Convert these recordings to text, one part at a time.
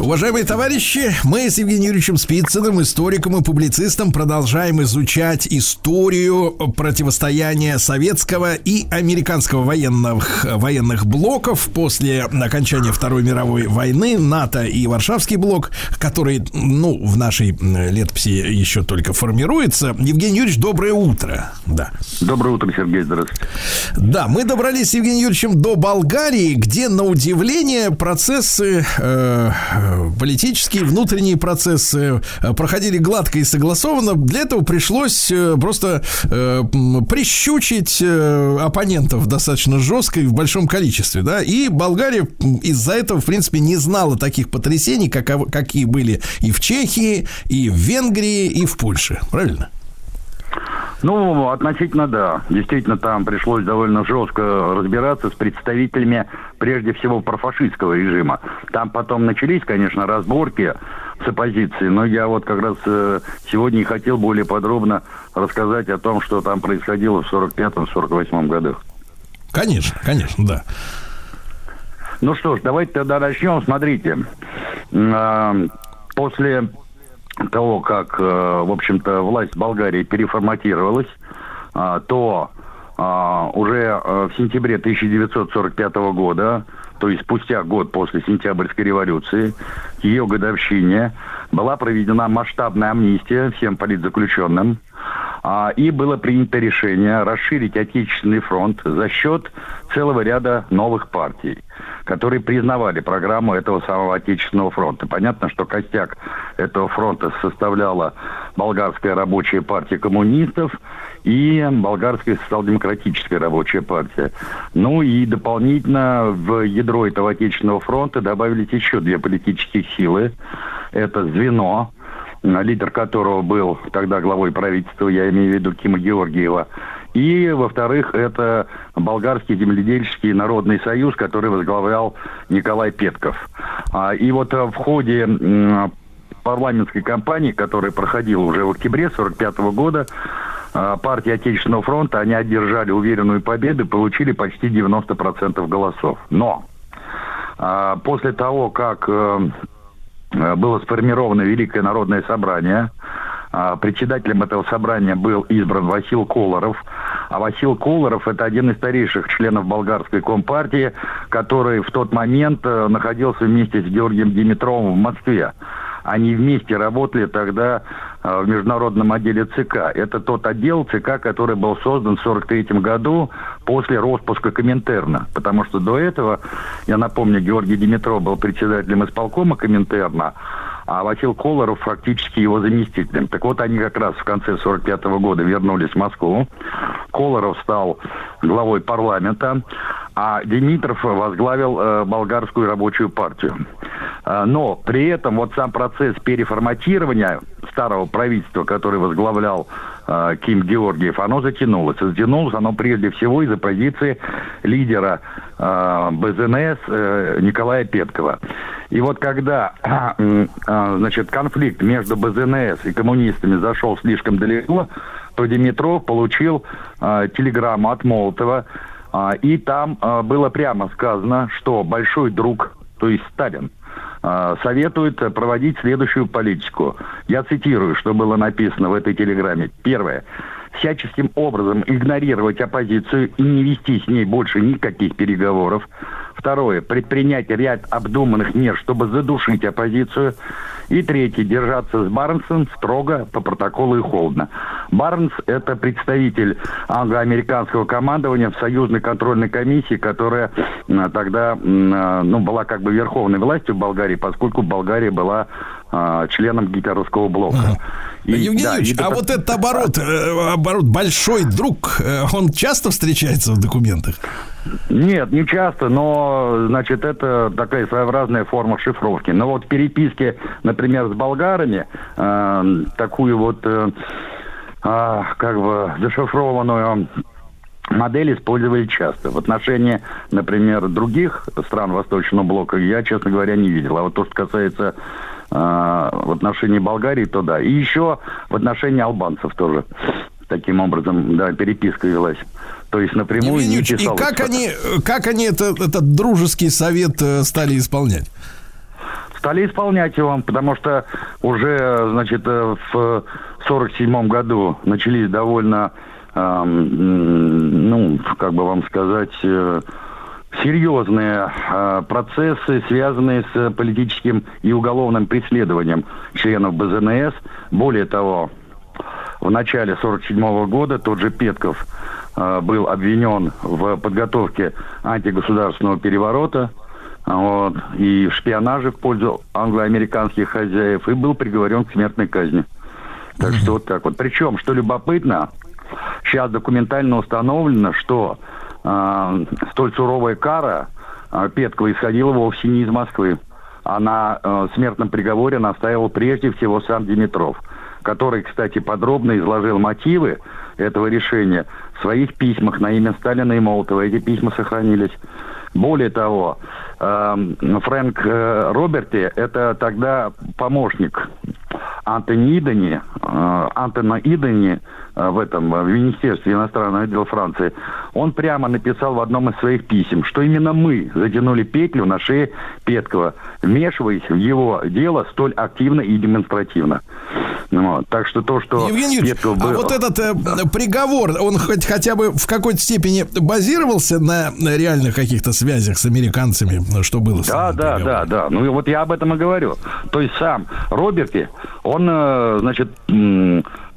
Уважаемые товарищи, мы с Евгением Юрьевичем Спицыным, историком и публицистом, продолжаем изучать историю противостояния советского и американского военных, военных блоков после окончания Второй мировой войны, НАТО и Варшавский блок, который, ну, в нашей летописи еще только формируется. Евгений Юрьевич, доброе утро. Да. Доброе утро, Сергей, здравствуйте. Да, мы добрались с Евгением Юрьевичем до Болгарии, где, на удивление, процессы э, политические внутренние процессы э, проходили гладко и согласованно. Для этого пришлось э, просто э, прищучить оппонентов достаточно жестко и в большом количестве, да. И Болгария из-за этого, в принципе, не знала таких потрясений, как, какие были и в Чехии, и в Венгрии, и в Польше. Правильно? Ну, относительно да. Действительно, там пришлось довольно жестко разбираться с представителями, прежде всего, профашистского режима. Там потом начались, конечно, разборки с оппозицией, но я вот как раз э, сегодня хотел более подробно рассказать о том, что там происходило в 45-48 годах. Конечно, конечно, да. Ну что ж, давайте тогда начнем. Смотрите, э, после того, как, э, в общем-то, власть Болгарии переформатировалась, а, то а, уже э, в сентябре 1945 года, то есть спустя год после сентябрьской революции, ее годовщине, была проведена масштабная амнистия всем политзаключенным, а, и было принято решение расширить Отечественный фронт за счет целого ряда новых партий, которые признавали программу этого самого Отечественного фронта. Понятно, что костяк этого фронта составляла Болгарская рабочая партия коммунистов и Болгарская социал-демократическая рабочая партия. Ну и дополнительно в ядро этого Отечественного фронта добавились еще две политические силы. Это звено, лидер которого был тогда главой правительства, я имею в виду Кима Георгиева. И, во-вторых, это Болгарский земледельческий народный союз, который возглавлял Николай Петков. А, и вот э, в ходе парламентской кампании, которая проходила уже в октябре 1945 года, э, партия Отечественного фронта, они одержали уверенную победу, получили почти 90% голосов. Но э, после того, как Э, было сформировано Великое народное собрание. А, председателем этого собрания был избран Васил Колоров. А Васил Колоров – это один из старейших членов болгарской компартии, который в тот момент э, находился вместе с Георгием Димитровым в Москве. Они вместе работали тогда э, в международном отделе ЦК. Это тот отдел ЦК, который был создан в 1943 году после распуска Коминтерна. Потому что до этого, я напомню, Георгий Димитров был председателем исполкома Коминтерна, а Васил Колоров фактически его заместителем. Так вот, они как раз в конце 45 года вернулись в Москву. Колоров стал главой парламента, а Димитров возглавил э, болгарскую рабочую партию. Э, но при этом вот сам процесс переформатирования старого правительства, который возглавлял э, Ким Георгиев, оно затянулось. Затянулось оно прежде всего из-за позиции лидера э, БЗНС э, Николая Петкова. И вот когда э, э, значит, конфликт между БЗНС и коммунистами зашел слишком далеко, то Димитров получил э, телеграмму от Молотова, э, и там э, было прямо сказано, что большой друг, то есть Сталин, советует проводить следующую политику. Я цитирую, что было написано в этой телеграмме. Первое всяческим образом игнорировать оппозицию и не вести с ней больше никаких переговоров. Второе. Предпринять ряд обдуманных мер, чтобы задушить оппозицию. И третье. Держаться с Барнсом строго по протоколу и холодно. Барнс – это представитель англо-американского командования в союзной контрольной комиссии, которая тогда ну, была как бы верховной властью в Болгарии, поскольку Болгария была а, членом гитлеровского блока. Ага. И, Евгений да, Юрьевич, и... а вот этот оборот, э, оборот большой друг, э, он часто встречается в документах? Нет, не часто, но, значит, это такая своеобразная форма шифровки. Но вот переписки, например, с болгарами, э, такую вот, э, э, как бы, зашифрованную модель использовали часто. В отношении, например, других стран Восточного блока я, честно говоря, не видел. А вот то, что касается э, в отношении Болгарии, то да. И еще в отношении албанцев тоже таким образом, да, переписка велась. То есть напрямую Евгений не писалось. И как они, как они это, этот дружеский совет э, стали исполнять? Стали исполнять его, потому что уже, значит, э, в 47 году начались довольно, э, ну, как бы вам сказать, э, серьезные э, процессы, связанные с политическим и уголовным преследованием членов БЗНС. Более того, в начале 1947 года тот же Петков э, был обвинен в подготовке антигосударственного переворота вот, и в шпионаже в пользу англо-американских хозяев и был приговорен к смертной казни. Так что вот так вот. Причем, что любопытно, сейчас документально установлено, что э, столь суровая кара э, Петкова исходила вовсе не из Москвы. А на э, смертном приговоре настаивал прежде всего сам Димитров который, кстати, подробно изложил мотивы этого решения в своих письмах на имя Сталина и Молотова. Эти письма сохранились. Более того, Фрэнк э, Роберти – это тогда помощник Антони Идани, э, Антона Идани э, в этом, в Министерстве иностранных дел Франции, он прямо написал в одном из своих писем, что именно мы затянули петлю на шее Петкова, вмешиваясь в его дело столь активно и демонстративно. Вот. Так что то, что Евгений Юрьевич, а было... а вот этот э, приговор, он хоть хотя бы в какой-то степени базировался на реальных каких-то связях с американцами, что было? Да, да, да, да. Ну и вот я об этом и говорю. То есть сам Роберти, он, э, значит,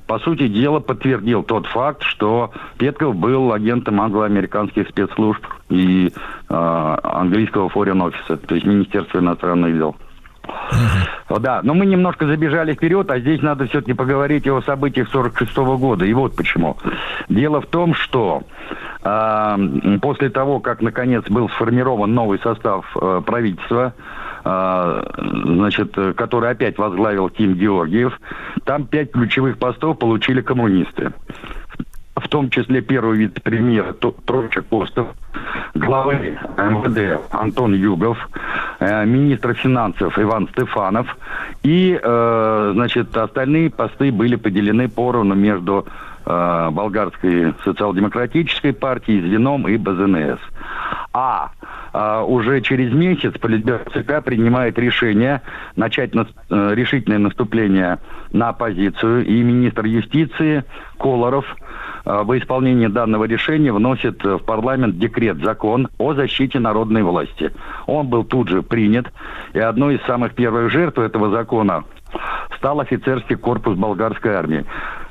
по сути дела, подтвердил тот факт, что Петков был агентом англо-американских спецслужб и э, английского foreign офиса, то есть Министерства иностранных дел. Да, но мы немножко забежали вперед, а здесь надо все-таки поговорить о событиях 46 -го года. И вот почему. Дело в том, что э, после того, как наконец был сформирован новый состав э, правительства, э, значит, который опять возглавил Тим Георгиев, там пять ключевых постов получили коммунисты в том числе первый вице-премьер Тройча Костов, главы МВД Антон Югов, министр финансов Иван Стефанов и, э, значит, остальные посты были поделены поровну между э, болгарской социал-демократической партией, Звеном и БЗНС. А а, уже через месяц Политбюро ЦК принимает решение начать на, э, решительное наступление на оппозицию, и министр юстиции Колоров э, во исполнение данного решения вносит в парламент декрет, закон о защите народной власти. Он был тут же принят, и одной из самых первых жертв этого закона стал офицерский корпус болгарской армии.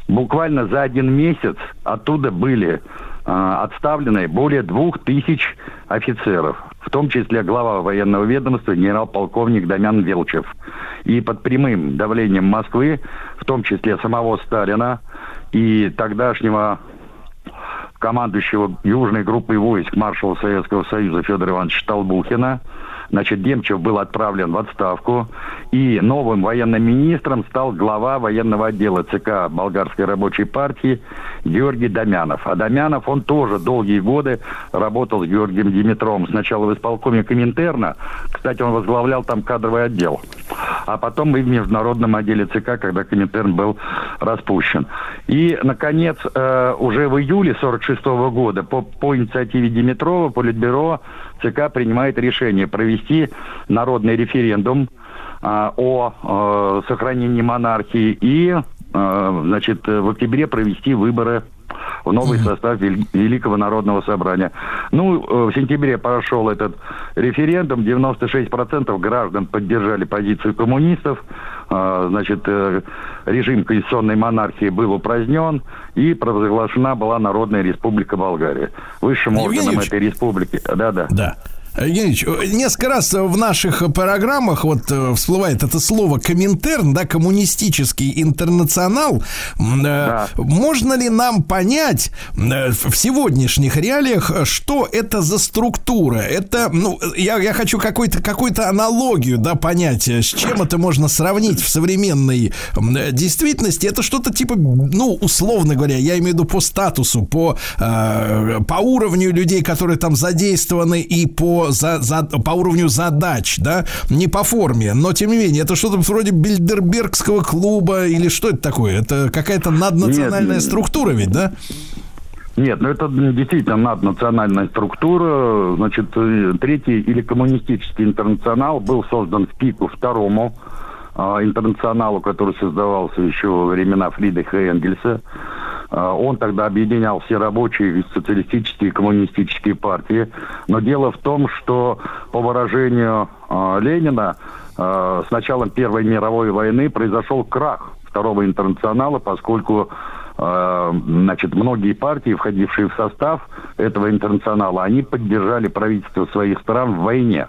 Буквально за один месяц оттуда были э, отставлены более двух тысяч офицеров в том числе глава военного ведомства генерал-полковник Дамян Велчев. И под прямым давлением Москвы, в том числе самого Сталина и тогдашнего командующего южной группой войск маршала Советского Союза Федора Ивановича Толбухина, Значит, Демчев был отправлен в отставку, и новым военным министром стал глава военного отдела ЦК Болгарской рабочей партии Георгий Домянов. А Домянов, он тоже долгие годы работал с Георгием Димитровым. Сначала в исполкоме Коминтерна, кстати, он возглавлял там кадровый отдел, а потом и в международном отделе ЦК, когда Коминтерн был распущен. И, наконец, э, уже в июле 46 года по, по инициативе Димитрова Политбюро ЦК принимает решение провести народный референдум а, о а, сохранении монархии и, значит, в октябре провести выборы в новый состав Великого Народного Собрания. Ну, э, в сентябре прошел этот референдум, 96% граждан поддержали позицию коммунистов, значит, э, режим конституционной монархии был упразднен, и провозглашена была Народная Республика Болгария. Высшим органом этой республики, да-да. Да. Евгеньевич, несколько раз в наших программах вот э, всплывает это слово Коминтерн, да, коммунистический интернационал. Э, да. Можно ли нам понять э, в сегодняшних реалиях, что это за структура? Это, ну, я, я хочу какую-то аналогию, да, понять, с чем это можно сравнить в современной действительности. Это что-то типа, ну, условно говоря, я имею в виду по статусу, по, по уровню людей, которые там задействованы, и по за, за, по уровню задач, да, не по форме, но тем не менее, это что-то вроде Бильдербергского клуба или что это такое? Это какая-то наднациональная Нет, структура ведь, да? Нет, ну это действительно наднациональная структура. Значит, э, третий или коммунистический интернационал был создан в пику второму а, интернационалу, который создавался еще во времена Фридриха Энгельса. А, он тогда объединял все рабочие, социалистические и коммунистические партии. Но дело в том, что по выражению а, Ленина а, с началом Первой мировой войны произошел крах Второго интернационала, поскольку значит, многие партии, входившие в состав этого интернационала, они поддержали правительство своих стран в войне.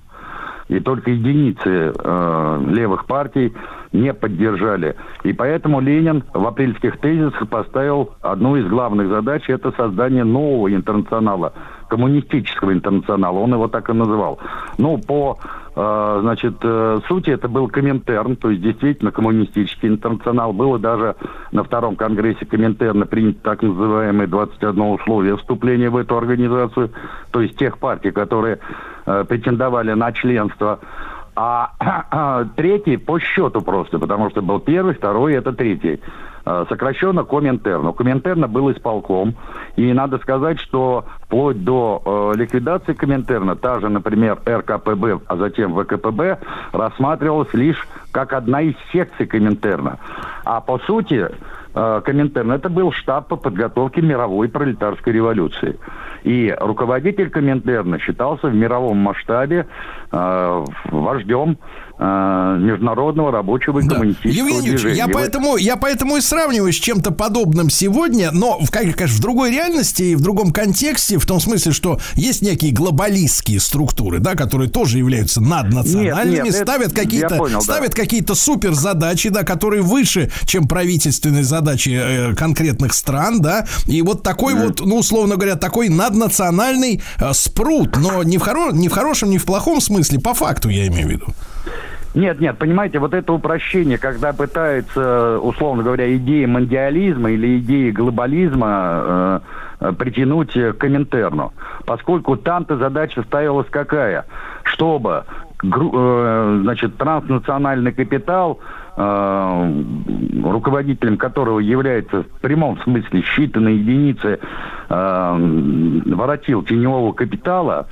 И только единицы э, левых партий не поддержали. И поэтому Ленин в апрельских тезисах поставил одну из главных задач – это создание нового интернационала, коммунистического интернационала. Он его так и называл. Ну, по значит, э, сути это был Коминтерн, то есть действительно коммунистический интернационал. Было даже на втором конгрессе Коминтерна принято так называемое 21 условие вступления в эту организацию, то есть тех партий, которые э, претендовали на членство а третий по счету просто, потому что был первый, второй, это третий. А, сокращенно Коминтерн. У Коминтерна был исполком. И надо сказать, что вплоть до э, ликвидации Коминтерна, та же, например, РКПБ, а затем ВКПБ, рассматривалась лишь как одна из секций Коминтерна. А по сути, э, Коминтерн это был штаб по подготовке мировой пролетарской революции. И руководитель Коминтерна считался в мировом масштабе э, вождем э, международного рабочего и да. коммунистического Евгений движения. Я поэтому, я поэтому и сравниваю с чем-то подобным сегодня, но, в, конечно, в другой реальности и в другом контексте, в том смысле, что есть некие глобалистские структуры, да, которые тоже являются наднациональными, нет, нет, ставят какие-то понял, ставят да. какие-то суперзадачи, да, которые выше, чем правительственные задачи э, конкретных стран, да, и вот такой mm. вот, ну, условно говоря, такой наднациональный э, спрут, но не в, хоро- не в хорошем, не в плохом смысле, по факту я имею в виду. Нет, нет, понимаете, вот это упрощение, когда пытаются, условно говоря, идеи мандиализма или идеи глобализма э, притянуть к Коминтерну. Поскольку там-то задача ставилась какая? Чтобы э, значит, транснациональный капитал э, руководителем которого является в прямом смысле считанные единицы э, воротил теневого капитала,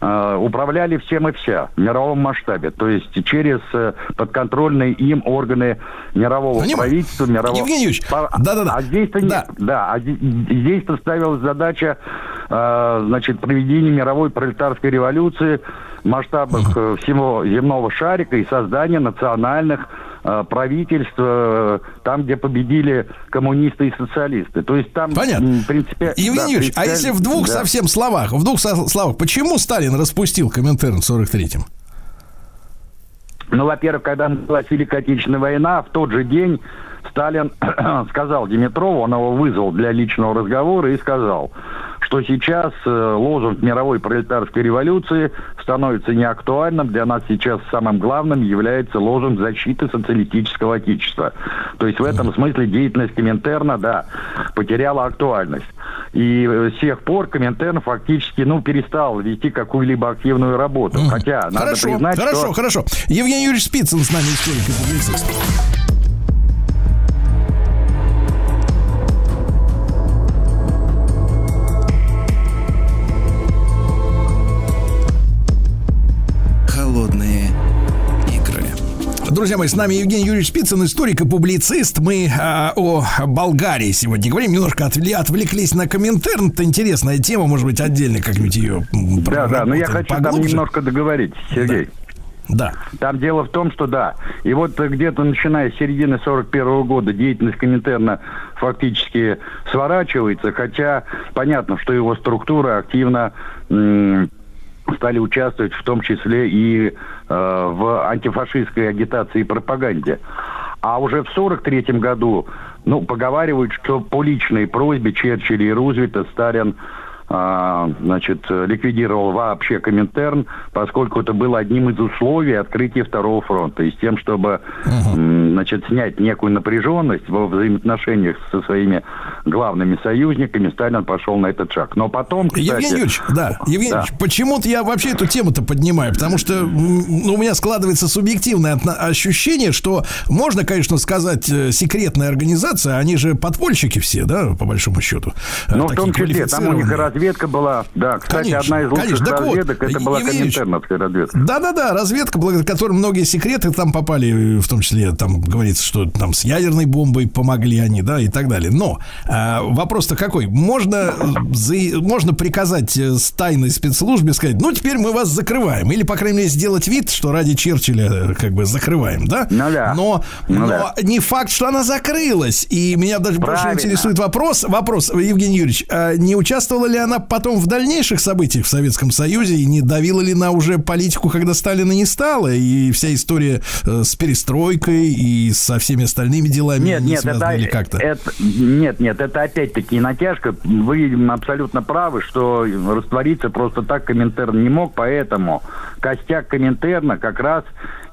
э, управляли всем и вся в мировом масштабе. То есть через э, подконтрольные им органы мирового Понимаю. правительства, мирового... Евгений Юрьевич, да-да-да. А здесь-то да. Да, а здесь-то ставилась задача э, значит, проведения мировой пролетарской революции в масштабах э, всего земного шарика и создания национальных Э, правительство там, где победили коммунисты и социалисты. То есть там, Понятно. в принципе... Евгений да, Юрьевич, а если в двух да. совсем словах, в двух словах, почему Сталин распустил Коминтерн в 43-м? Ну, во-первых, когда началась Великая Отечественная война, в тот же день Сталин сказал Димитрову, он его вызвал для личного разговора и сказал, что сейчас э, лозунг мировой пролетарской революции становится неактуальным. Для нас сейчас самым главным является лозунг защиты социалистического отечества. То есть в этом смысле деятельность Коминтерна, да, потеряла актуальность. И э, с тех пор Коминтерн фактически, ну, перестал вести какую-либо активную работу. Хотя, надо хорошо, признать, хорошо, что... хорошо. Евгений Юрьевич Спицын с нами историк и публицист. Друзья мои, с нами Евгений Юрьевич Спицын, историк и публицист. Мы э, о Болгарии сегодня говорим. Немножко отвлеклись на Коминтерн. Это интересная тема, может быть, отдельно как-нибудь ее Да, да, но я хочу поглубже. там немножко договорить, Сергей. Да. Да. Там дело в том, что да. И вот где-то начиная с середины 41 -го года деятельность Коминтерна фактически сворачивается, хотя понятно, что его структура активно стали участвовать в том числе и в антифашистской агитации и пропаганде. А уже в 1943 году, ну, поговаривают, что по личной просьбе Черчилля и Рузвельта Сталин а, значит, ликвидировал вообще Коминтерн, поскольку это было одним из условий открытия Второго фронта. И с тем, чтобы uh-huh. значит, снять некую напряженность во взаимоотношениях со своими главными союзниками, Сталин пошел на этот шаг. Но потом, кстати... Евгений Юрьевич, да, Евгений да. Почему-то я вообще эту тему-то поднимаю, потому что ну, у меня складывается субъективное ощущение, что можно, конечно, сказать, э, секретная организация, они же подпольщики все, да, по большому счету. Ну, в том числе, там у них раз разведка была. Да, кстати, конечно, одна из лучших конечно. разведок, вот, это была коминтерновская разведка. Да-да-да, разведка, благодаря которой многие секреты там попали, в том числе, там говорится, что там с ядерной бомбой помогли они, да, и так далее. Но а, вопрос-то какой? Можно, за, можно приказать э, с тайной спецслужбе сказать, ну, теперь мы вас закрываем. Или, по крайней мере, сделать вид, что ради Черчилля э, как бы закрываем, да? Ну да. Но, ну, но да. не факт, что она закрылась. И меня даже Правильно. больше интересует вопрос, вопрос, Евгений Юрьевич, а не участвовала ли она потом в дальнейших событиях в Советском Союзе и не давила ли на уже политику, когда Сталина не стало, и вся история э, с перестройкой и со всеми остальными делами нет, не нет, это, или как-то? Это, нет, нет, это опять-таки натяжка. Вы абсолютно правы, что раствориться просто так Коминтерн не мог, поэтому костяк Коминтерна как раз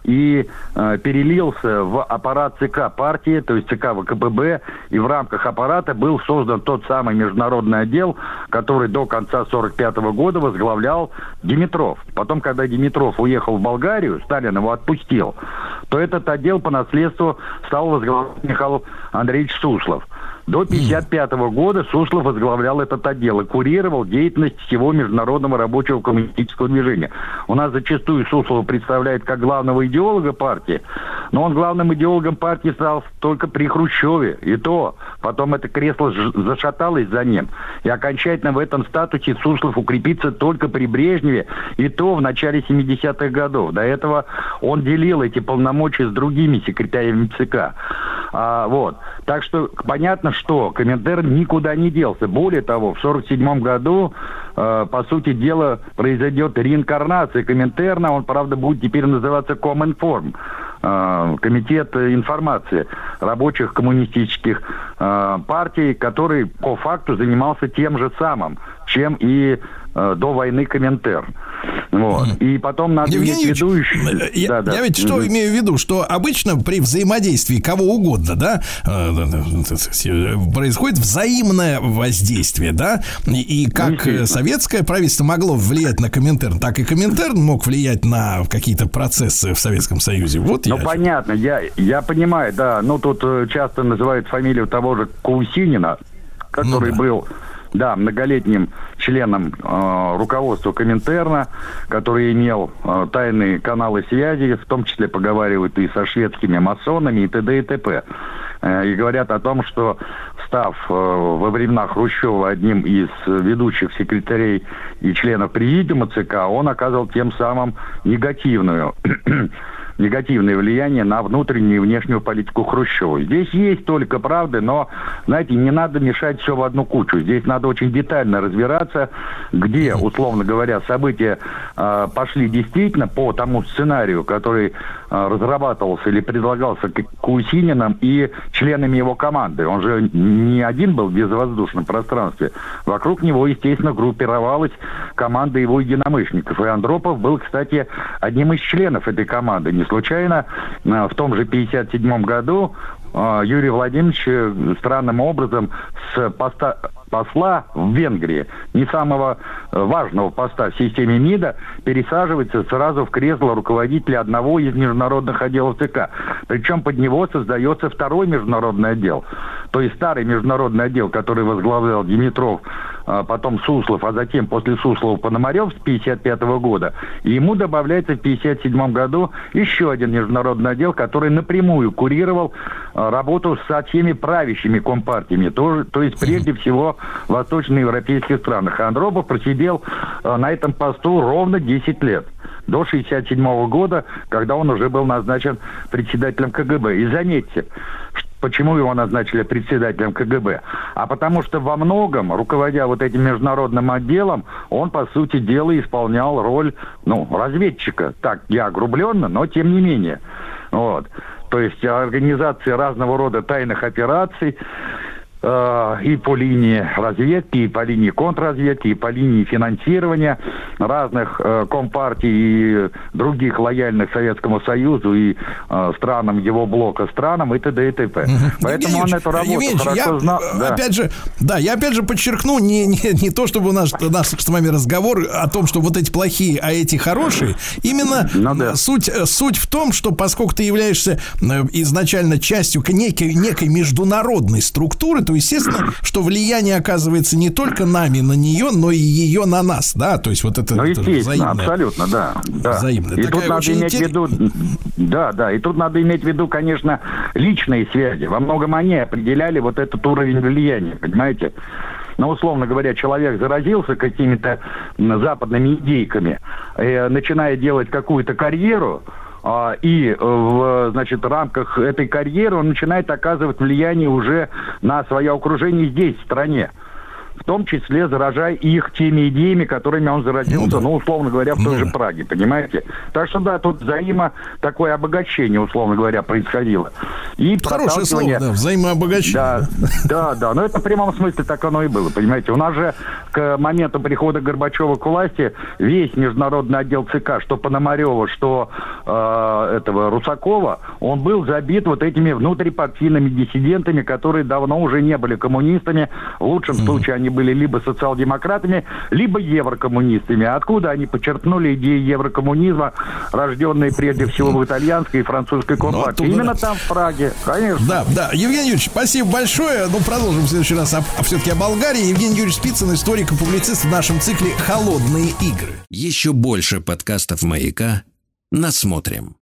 и э, перелился в аппарат ЦК партии, то есть ЦК ВКПБ, и в рамках аппарата был создан тот самый международный отдел, который до конца 1945 года возглавлял Димитров. Потом, когда Димитров уехал в Болгарию, Сталин его отпустил, то этот отдел по наследству стал возглавлять Михаил Андреевич Суслов. До 1955 года Суслов возглавлял этот отдел и курировал деятельность всего международного рабочего коммунистического движения. У нас зачастую Суслова представляет как главного идеолога партии, но он главным идеологом партии стал только при Хрущеве. И то потом это кресло зашаталось за ним. И окончательно в этом статусе Суслов укрепится только при Брежневе, и то в начале 70-х годов. До этого он делил эти полномочия с другими секретарями ЦК. А, вот. Так что понятно, что Коминтерн никуда не делся. Более того, в 1947 году, э, по сути дела, произойдет реинкарнация Коминтерна. Он, правда, будет теперь называться Коминформ. Э, комитет информации рабочих коммунистических э, партий, который по факту занимался тем же самым, чем и до войны Коминтерн. Вот. И потом надо Евгений иметь в виду еще... Э, я, да, да. я ведь что имею в виду, что обычно при взаимодействии кого угодно, да, э, происходит взаимное воздействие, да, и как советское правительство могло влиять на Коминтерн, так и Коминтерн мог влиять на какие-то процессы в Советском Союзе. Вот ну, я... понятно, я, я понимаю, да, ну, тут часто называют фамилию того же Каусинина, который ну, да. был да, многолетним членом э, руководства Коминтерна, который имел э, тайные каналы связи, в том числе поговаривают и со шведскими масонами, и т.д. и т.п. Э, и говорят о том, что став э, во времена Хрущева одним из ведущих секретарей и членов президиума ЦК, он оказывал тем самым негативную негативное влияние на внутреннюю и внешнюю политику Хрущева. Здесь есть только правды, но, знаете, не надо мешать все в одну кучу. Здесь надо очень детально разбираться, где, условно говоря, события э, пошли действительно по тому сценарию, который э, разрабатывался или предлагался Кусининым и членами его команды. Он же не один был в безвоздушном пространстве. Вокруг него, естественно, группировалась команда его единомышленников. И Андропов был, кстати, одним из членов этой команды. Не случайно э, в том же 1957 году э, Юрий Владимирович э, странным образом с поста посла в Венгрии, не самого важного поста в системе МИДа, пересаживается сразу в кресло руководителя одного из международных отделов ЦК. Причем под него создается второй международный отдел. То есть старый международный отдел, который возглавлял Димитров а, потом Суслов, а затем после Суслова Пономарев с 1955 года. И ему добавляется в 1957 году еще один международный отдел, который напрямую курировал а, работу со всеми правящими компартиями, то, то есть прежде всего в восточноевропейских странах. А Андропов просидел а, на этом посту ровно 10 лет до 1967 года, когда он уже был назначен председателем КГБ. И заметьте, Почему его назначили председателем КГБ? А потому что во многом, руководя вот этим международным отделом, он, по сути дела, исполнял роль, ну, разведчика. Так, я огрубленно, но тем не менее. Вот. То есть организации разного рода тайных операций, Э, и по линии разведки, и по линии контрразведки, и по линии финансирования разных э, компартий и других лояльных Советскому Союзу и э, странам его блока странам и т.д. и т.п. Угу. Поэтому он эту работу Евгеньевич, хорошо я, знал. Да. Опять же, да, я опять же подчеркну, не, не, не то, чтобы у нас наш с вами разговор о том, что вот эти плохие, а эти хорошие. Именно ну, да. суть, суть в том, что поскольку ты являешься изначально частью некой, некой международной структуры, то естественно, что влияние оказывается не только нами на нее, но и ее на нас, да, то есть вот это, ну, это взаимное. абсолютно, да. да. Взаимное. И Такая тут надо иметь интерес... в виду, да, да, и тут надо иметь в виду, конечно, личные связи. Во многом они определяли вот этот уровень влияния, понимаете? ну, условно говоря, человек заразился какими-то западными идейками, э, начиная делать какую-то карьеру, и э, в значит, рамках этой карьеры он начинает оказывать влияние уже на свое окружение здесь, в стране в том числе заражая их теми идеями, которыми он заразился, ну, да. ну условно говоря, в той ну, же Праге, понимаете? Так что да, тут взаимо такое обогащение, условно говоря, происходило. И Хорошее слово, да, взаимообогащение. Да, да, да, но это в прямом смысле так оно и было, понимаете? У нас же к моменту прихода Горбачева к власти весь международный отдел ЦК, что Пономарева, что э, этого Русакова, он был забит вот этими внутрипартийными диссидентами, которые давно уже не были коммунистами. В лучшем mm-hmm. случае они были либо социал-демократами, либо еврокоммунистами. Откуда они почерпнули идеи еврокоммунизма, рожденные прежде всего в итальянской и французской компартии? Ну, Именно там, в Праге, конечно. Да, да. Евгений Юрьевич, спасибо большое. Ну, продолжим в следующий раз а, а все-таки о Болгарии. Евгений Юрьевич Спицын, историк и публицист в нашем цикле «Холодные игры». Еще больше подкастов «Маяка» насмотрим.